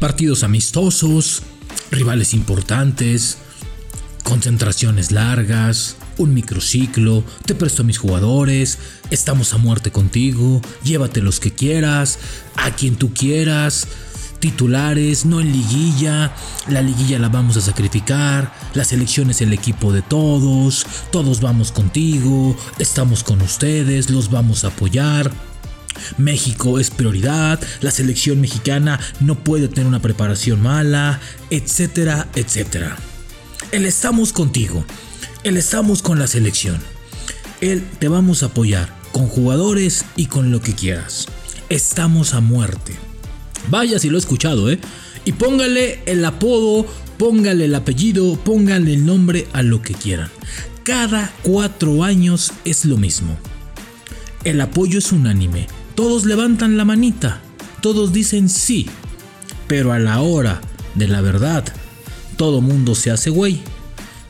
partidos amistosos, rivales importantes, concentraciones largas, un microciclo, te presto a mis jugadores, estamos a muerte contigo, llévate los que quieras, a quien tú quieras, titulares, no en liguilla, la liguilla la vamos a sacrificar, la selección es el equipo de todos, todos vamos contigo, estamos con ustedes, los vamos a apoyar. México es prioridad, la selección mexicana no puede tener una preparación mala, etcétera, etcétera. El estamos contigo, el estamos con la selección. El te vamos a apoyar con jugadores y con lo que quieras. Estamos a muerte. Vaya si lo he escuchado, ¿eh? Y póngale el apodo, póngale el apellido, póngale el nombre a lo que quieran. Cada cuatro años es lo mismo. El apoyo es unánime. Todos levantan la manita. Todos dicen sí. Pero a la hora de la verdad, todo mundo se hace güey.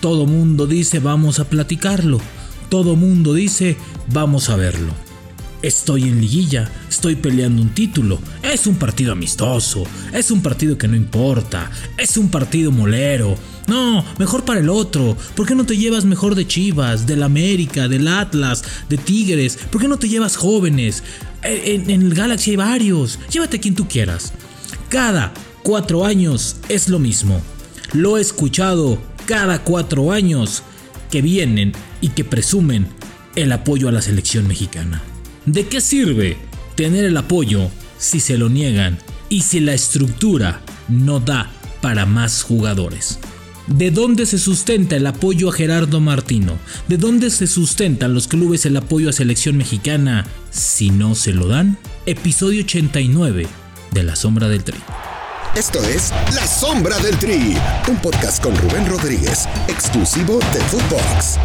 Todo mundo dice vamos a platicarlo. Todo mundo dice vamos a verlo. Estoy en liguilla, estoy peleando un título, es un partido amistoso, es un partido que no importa, es un partido molero. No, mejor para el otro. ¿Por qué no te llevas mejor de Chivas, del América, del Atlas, de Tigres? ¿Por qué no te llevas jóvenes? En, el Galaxy hay varios. Llévate quien tú quieras. Cada cuatro años es lo mismo. Lo he escuchado cada cuatro años que vienen y que presumen el apoyo a la selección mexicana. ¿De qué sirve tener el apoyo si se lo niegan y si la estructura no da para más jugadores? ¿De dónde se sustenta el apoyo a Gerardo Martino? ¿De dónde se sustentan los clubes el apoyo a selección mexicana si no se lo dan? Episodio 89 de La Sombra del Tri. Esto es La Sombra del Tri, un podcast con Rubén Rodríguez, exclusivo de Footbox.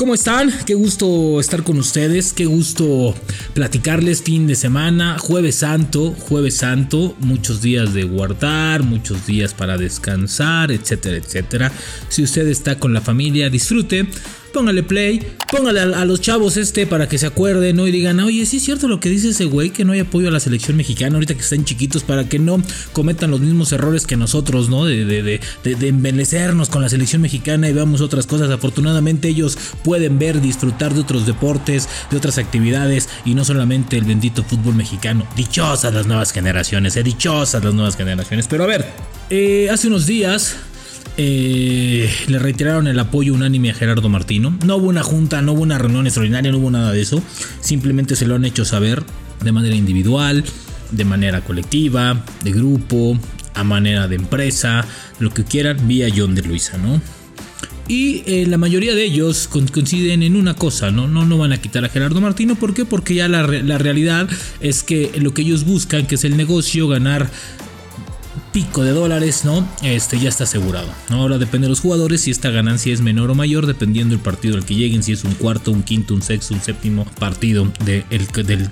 ¿Cómo están? Qué gusto estar con ustedes, qué gusto platicarles fin de semana, jueves santo, jueves santo, muchos días de guardar, muchos días para descansar, etcétera, etcétera. Si usted está con la familia, disfrute póngale play, póngale a, los chavos este para que se acuerden, ¿no? Y digan, oye, sí es cierto lo que dice ese güey, que no hay apoyo a la selección mexicana ahorita que están chiquitos para que no cometan los mismos errores que nosotros, ¿no? De, de, con la selección mexicana y veamos otras cosas. Afortunadamente ellos pueden ver, disfrutar de otros deportes, de otras actividades y no solamente el bendito fútbol mexicano. Dichosas las nuevas generaciones, eh, dichosas las nuevas generaciones. Pero a ver, eh, hace unos días eh, le reiteraron el apoyo unánime a Gerardo Martino. No hubo una junta, no hubo una reunión extraordinaria, no hubo nada de eso. Simplemente se lo han hecho saber de manera individual, de manera colectiva, de grupo, a manera de empresa, lo que quieran, vía John de Luisa, ¿no? Y eh, la mayoría de ellos coinciden en una cosa, ¿no? No, no van a quitar a Gerardo Martino. ¿Por qué? Porque ya la realidad es que lo que ellos buscan, que es el negocio, ganar pico de dólares, ¿no? Este ya está asegurado. Ahora depende de los jugadores si esta ganancia es menor o mayor, dependiendo del partido al que lleguen, si es un cuarto, un quinto, un sexto, un séptimo partido del,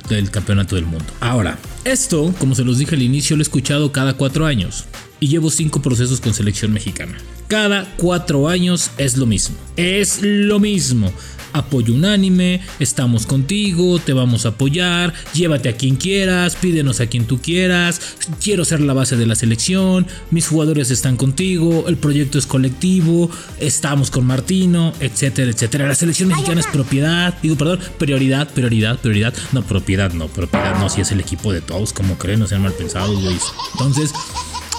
del campeonato del mundo. Ahora, esto, como se los dije al inicio, lo he escuchado cada cuatro años y llevo cinco procesos con selección mexicana. Cada cuatro años es lo mismo. Es lo mismo apoyo unánime, estamos contigo, te vamos a apoyar, llévate a quien quieras, pídenos a quien tú quieras, quiero ser la base de la selección, mis jugadores están contigo, el proyecto es colectivo, estamos con Martino, etcétera, etcétera. La selección mexicana es propiedad, digo, perdón, prioridad, prioridad, prioridad, no, propiedad, no, propiedad, no, si es el equipo de todos, como creen, no sean mal pensados, güey. Entonces,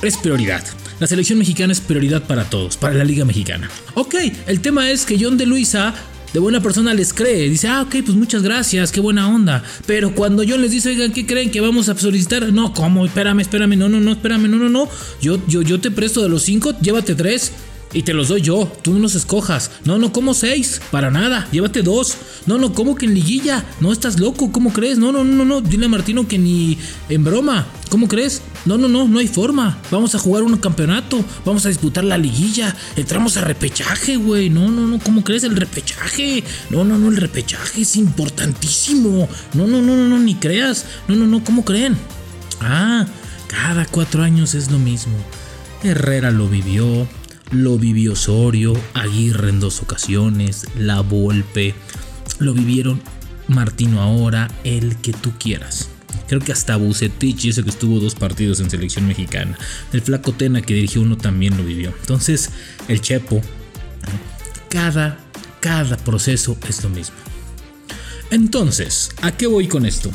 es prioridad. La selección mexicana es prioridad para todos, para la Liga Mexicana. Ok, el tema es que John de Luisa de buena persona les cree. Dice, ah, ok, pues muchas gracias, qué buena onda. Pero cuando yo les dice, oigan, ¿qué creen que vamos a solicitar? No, ¿cómo? Espérame, espérame, no, no, no, espérame, no, no, no. Yo, yo, yo te presto de los cinco, llévate tres. Y te los doy yo, tú no los escojas. No, no, como seis, para nada, llévate dos. No, no, como que en liguilla. No, estás loco, ¿cómo crees? No, no, no, no, dile a Martino que ni en broma. ¿Cómo crees? No, no, no, no hay forma. Vamos a jugar un campeonato, vamos a disputar la liguilla. Entramos a repechaje, güey. No, no, no, ¿cómo crees el repechaje? No, no, no, el repechaje es importantísimo. No, no, no, no, no, ni creas. No, no, no, ¿cómo creen? Ah, cada cuatro años es lo mismo. Herrera lo vivió, lo vivió Osorio, Aguirre en dos ocasiones, La Volpe, lo vivieron Martino ahora, el que tú quieras. Creo que hasta Bucetich, ese que estuvo dos partidos en selección mexicana. El Flaco Tena que dirigió uno también lo vivió. Entonces, el Chepo, cada, cada proceso es lo mismo. Entonces, ¿a qué voy con esto?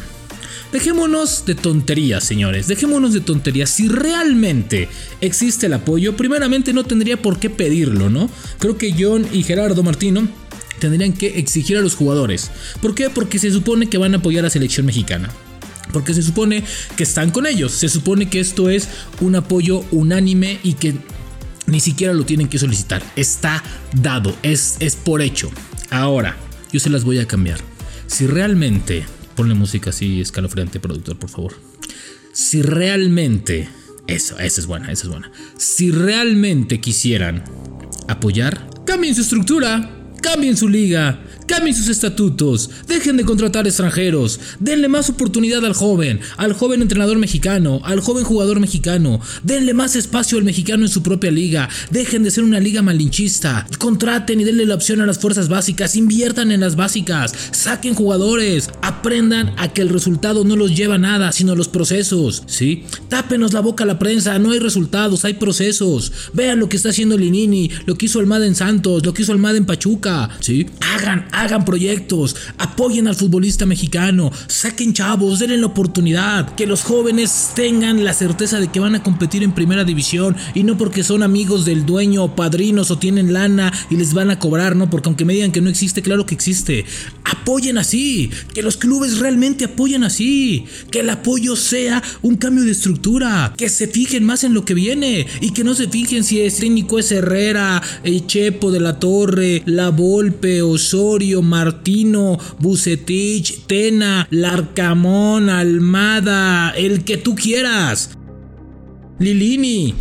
Dejémonos de tonterías, señores. Dejémonos de tonterías. Si realmente existe el apoyo, primeramente no tendría por qué pedirlo, ¿no? Creo que John y Gerardo Martino tendrían que exigir a los jugadores. ¿Por qué? Porque se supone que van a apoyar a la selección mexicana. Porque se supone que están con ellos. Se supone que esto es un apoyo unánime y que ni siquiera lo tienen que solicitar. Está dado. Es, es por hecho. Ahora, yo se las voy a cambiar. Si realmente... Ponle música así escalofriante, productor, por favor. Si realmente... Eso, esa es buena, esa es buena. Si realmente quisieran apoyar, cambien su estructura cambien su liga, cambien sus estatutos, dejen de contratar extranjeros, denle más oportunidad al joven, al joven entrenador mexicano, al joven jugador mexicano, denle más espacio al mexicano en su propia liga, dejen de ser una liga malinchista, contraten y denle la opción a las fuerzas básicas, inviertan en las básicas, saquen jugadores, aprendan a que el resultado no los lleva a nada, sino los procesos, ¿sí? Tápenos la boca a la prensa, no hay resultados, hay procesos. Vean lo que está haciendo Linini, lo que hizo Almada en Santos, lo que hizo Almada en Pachuca, ¿sí? Hagan, hagan proyectos, apoyen al futbolista mexicano, saquen chavos, denle la oportunidad, que los jóvenes tengan la certeza de que van a competir en primera división y no porque son amigos del dueño o padrinos o tienen lana y les van a cobrar, ¿no? Porque aunque me digan que no existe, claro que existe. Apoyen así, que los clubes realmente apoyen así, que el apoyo sea un cambio de estructura, que se fijen más en lo que viene y que no se fijen si es técnico es Herrera, el Chepo de la Torre, la Volpe, Osorio, Martino, Bucetich, Tena, Larcamón, Almada, el que tú quieras. Lilini,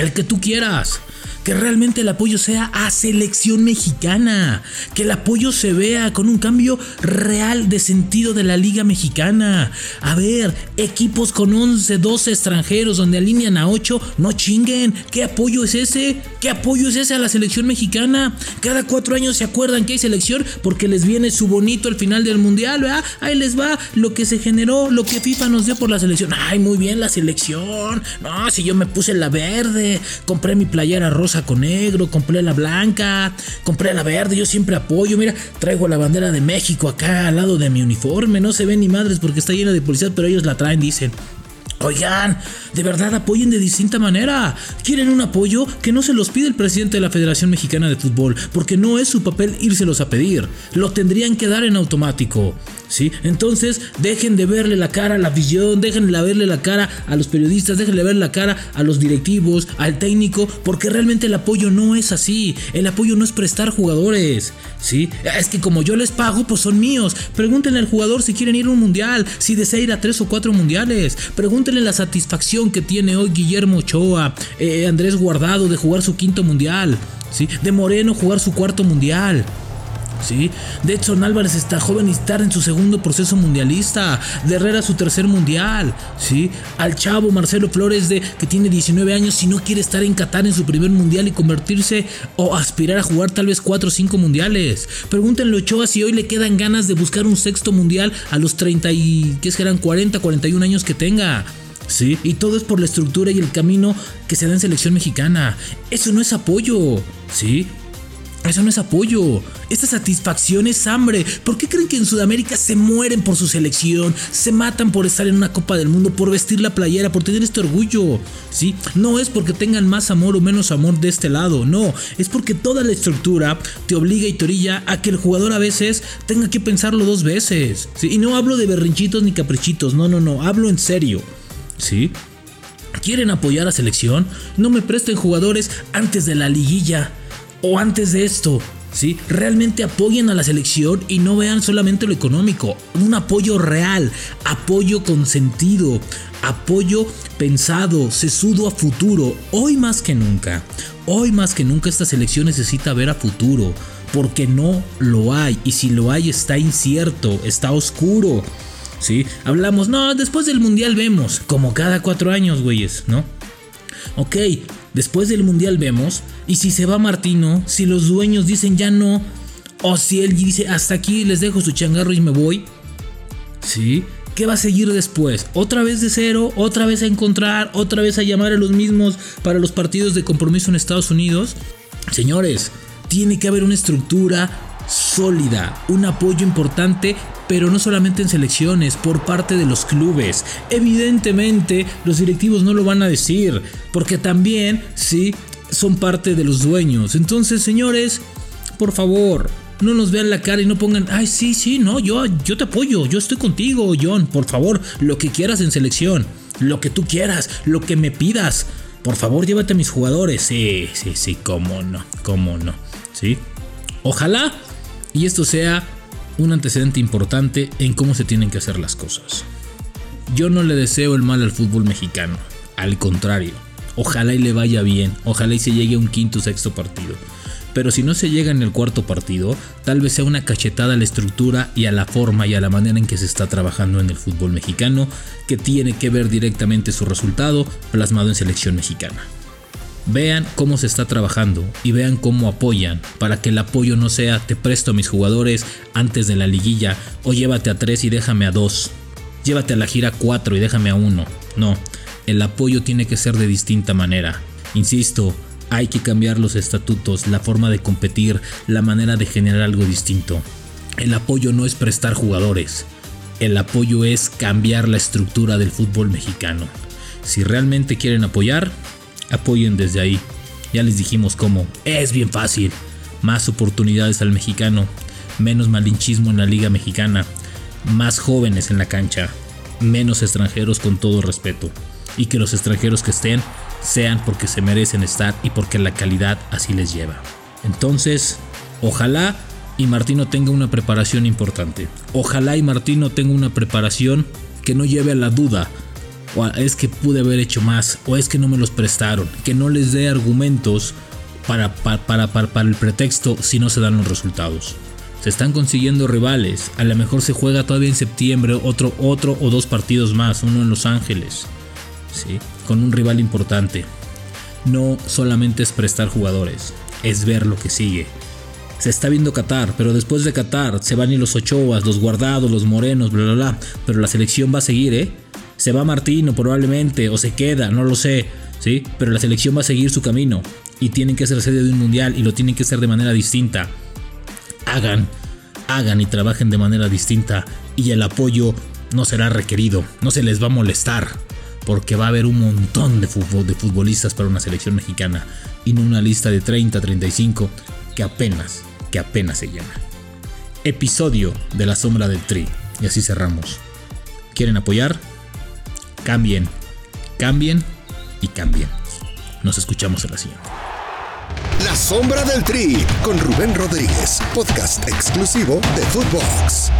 el que tú quieras que realmente el apoyo sea a selección mexicana, que el apoyo se vea con un cambio real de sentido de la liga mexicana. A ver, equipos con 11, 12 extranjeros donde alinean a 8, no chinguen. ¿Qué apoyo es ese? ¿Qué apoyo es ese a la selección mexicana? Cada cuatro años se acuerdan que hay selección porque les viene su bonito al final del mundial, ¿verdad? Ahí les va lo que se generó, lo que FIFA nos dio por la selección. Ay, muy bien la selección. No, si yo me puse la verde, compré mi playera rosa con negro, compré la blanca, compré la verde, yo siempre apoyo, mira, traigo la bandera de México acá al lado de mi uniforme, no se ven ni madres porque está llena de policías, pero ellos la traen, dicen. Oigan, de verdad apoyen de distinta manera. Quieren un apoyo que no se los pide el presidente de la Federación Mexicana de Fútbol, porque no es su papel írselos a pedir. Lo tendrían que dar en automático. ¿Sí? Entonces, dejen de verle la cara a la visión, dejen de verle la cara a los periodistas, dejen de verle la cara a los directivos, al técnico, porque realmente el apoyo no es así. El apoyo no es prestar jugadores, ¿sí? Es que como yo les pago, pues son míos. Pregúntenle al jugador si quieren ir a un mundial, si desea ir a tres o cuatro mundiales. Pregúntenle la satisfacción que tiene hoy Guillermo Ochoa, eh, Andrés Guardado de jugar su quinto mundial, ¿sí? De Moreno jugar su cuarto mundial. ¿sí? De Edson Álvarez está joven y está en su segundo proceso mundialista. De Herrera su tercer mundial, ¿sí? Al chavo Marcelo Flores de que tiene 19 años si no quiere estar en Qatar en su primer mundial y convertirse o aspirar a jugar tal vez 4 o 5 mundiales. Pregúntenle a Ochoa si hoy le quedan ganas de buscar un sexto mundial a los 30 y que serán 40, 41 años que tenga. ¿Sí? Y todo es por la estructura y el camino que se da en selección mexicana. Eso no es apoyo, ¿sí? Eso no es apoyo. Esta satisfacción es hambre. ¿Por qué creen que en Sudamérica se mueren por su selección? Se matan por estar en una Copa del Mundo, por vestir la playera, por tener este orgullo. ¿Sí? No es porque tengan más amor o menos amor de este lado. No. Es porque toda la estructura te obliga y te orilla a que el jugador a veces tenga que pensarlo dos veces. ¿sí? Y no hablo de berrinchitos ni caprichitos. No, no, no. Hablo en serio. ¿Sí? ¿Quieren apoyar a selección? No me presten jugadores antes de la liguilla o antes de esto. ¿Sí? Realmente apoyen a la selección y no vean solamente lo económico, un apoyo real, apoyo con sentido, apoyo pensado, sesudo a futuro, hoy más que nunca, hoy más que nunca esta selección necesita ver a futuro, porque no lo hay y si lo hay está incierto, está oscuro, ¿sí? Hablamos, no, después del mundial vemos, como cada cuatro años, güeyes, ¿no? Ok, Después del Mundial vemos, y si se va Martino, si los dueños dicen ya no, o si él dice hasta aquí les dejo su changarro y me voy, ¿sí? ¿Qué va a seguir después? ¿Otra vez de cero? ¿Otra vez a encontrar? ¿Otra vez a llamar a los mismos para los partidos de compromiso en Estados Unidos? Señores, tiene que haber una estructura sólida, un apoyo importante, pero no solamente en selecciones, por parte de los clubes. Evidentemente, los directivos no lo van a decir, porque también, sí, son parte de los dueños. Entonces, señores, por favor, no nos vean la cara y no pongan, ay, sí, sí, no, yo, yo te apoyo, yo estoy contigo, John, por favor, lo que quieras en selección, lo que tú quieras, lo que me pidas. Por favor, llévate a mis jugadores. Sí, sí, sí, cómo no, cómo no. ¿Sí? Ojalá y esto sea un antecedente importante en cómo se tienen que hacer las cosas. Yo no le deseo el mal al fútbol mexicano, al contrario, ojalá y le vaya bien, ojalá y se llegue a un quinto o sexto partido. Pero si no se llega en el cuarto partido, tal vez sea una cachetada a la estructura y a la forma y a la manera en que se está trabajando en el fútbol mexicano, que tiene que ver directamente su resultado plasmado en selección mexicana. Vean cómo se está trabajando y vean cómo apoyan para que el apoyo no sea te presto a mis jugadores antes de la liguilla o llévate a tres y déjame a dos. Llévate a la gira 4 y déjame a uno. No, el apoyo tiene que ser de distinta manera. Insisto, hay que cambiar los estatutos, la forma de competir, la manera de generar algo distinto. El apoyo no es prestar jugadores. El apoyo es cambiar la estructura del fútbol mexicano. Si realmente quieren apoyar, apoyen desde ahí. Ya les dijimos cómo. Es bien fácil. Más oportunidades al mexicano. Menos malinchismo en la liga mexicana. Más jóvenes en la cancha. Menos extranjeros con todo respeto. Y que los extranjeros que estén sean porque se merecen estar y porque la calidad así les lleva. Entonces, ojalá y Martino tenga una preparación importante. Ojalá y Martino tenga una preparación que no lleve a la duda. O es que pude haber hecho más, o es que no me los prestaron, que no les dé argumentos para, para, para, el pretexto si no se dan los resultados. Se están consiguiendo rivales, a lo mejor se juega todavía en septiembre otro, otro o dos partidos más, uno en Los Ángeles. ¿sí? con un rival importante. No solamente es prestar jugadores, es ver lo que sigue. Se está viendo Qatar, pero después de Qatar se van y los Ochoas, los Guardados, los Morenos, bla bla bla. Pero la selección va a seguir, ¿eh? Se va Martino probablemente, o se queda, no lo sé, ¿sí? Pero la selección va a seguir su camino. Y tienen que ser sede de un mundial y lo tienen que hacer de manera distinta. Hagan, hagan y trabajen de manera distinta. Y el apoyo no será requerido, no se les va a molestar porque va a haber un montón de, de futbolistas para una selección mexicana y no una lista de 30, 35 que apenas, que apenas se llena. Episodio de La Sombra del Tri. Y así cerramos. ¿Quieren apoyar? Cambien, cambien y cambien. Nos escuchamos en la siguiente. La Sombra del Tri con Rubén Rodríguez, podcast exclusivo de Footbox.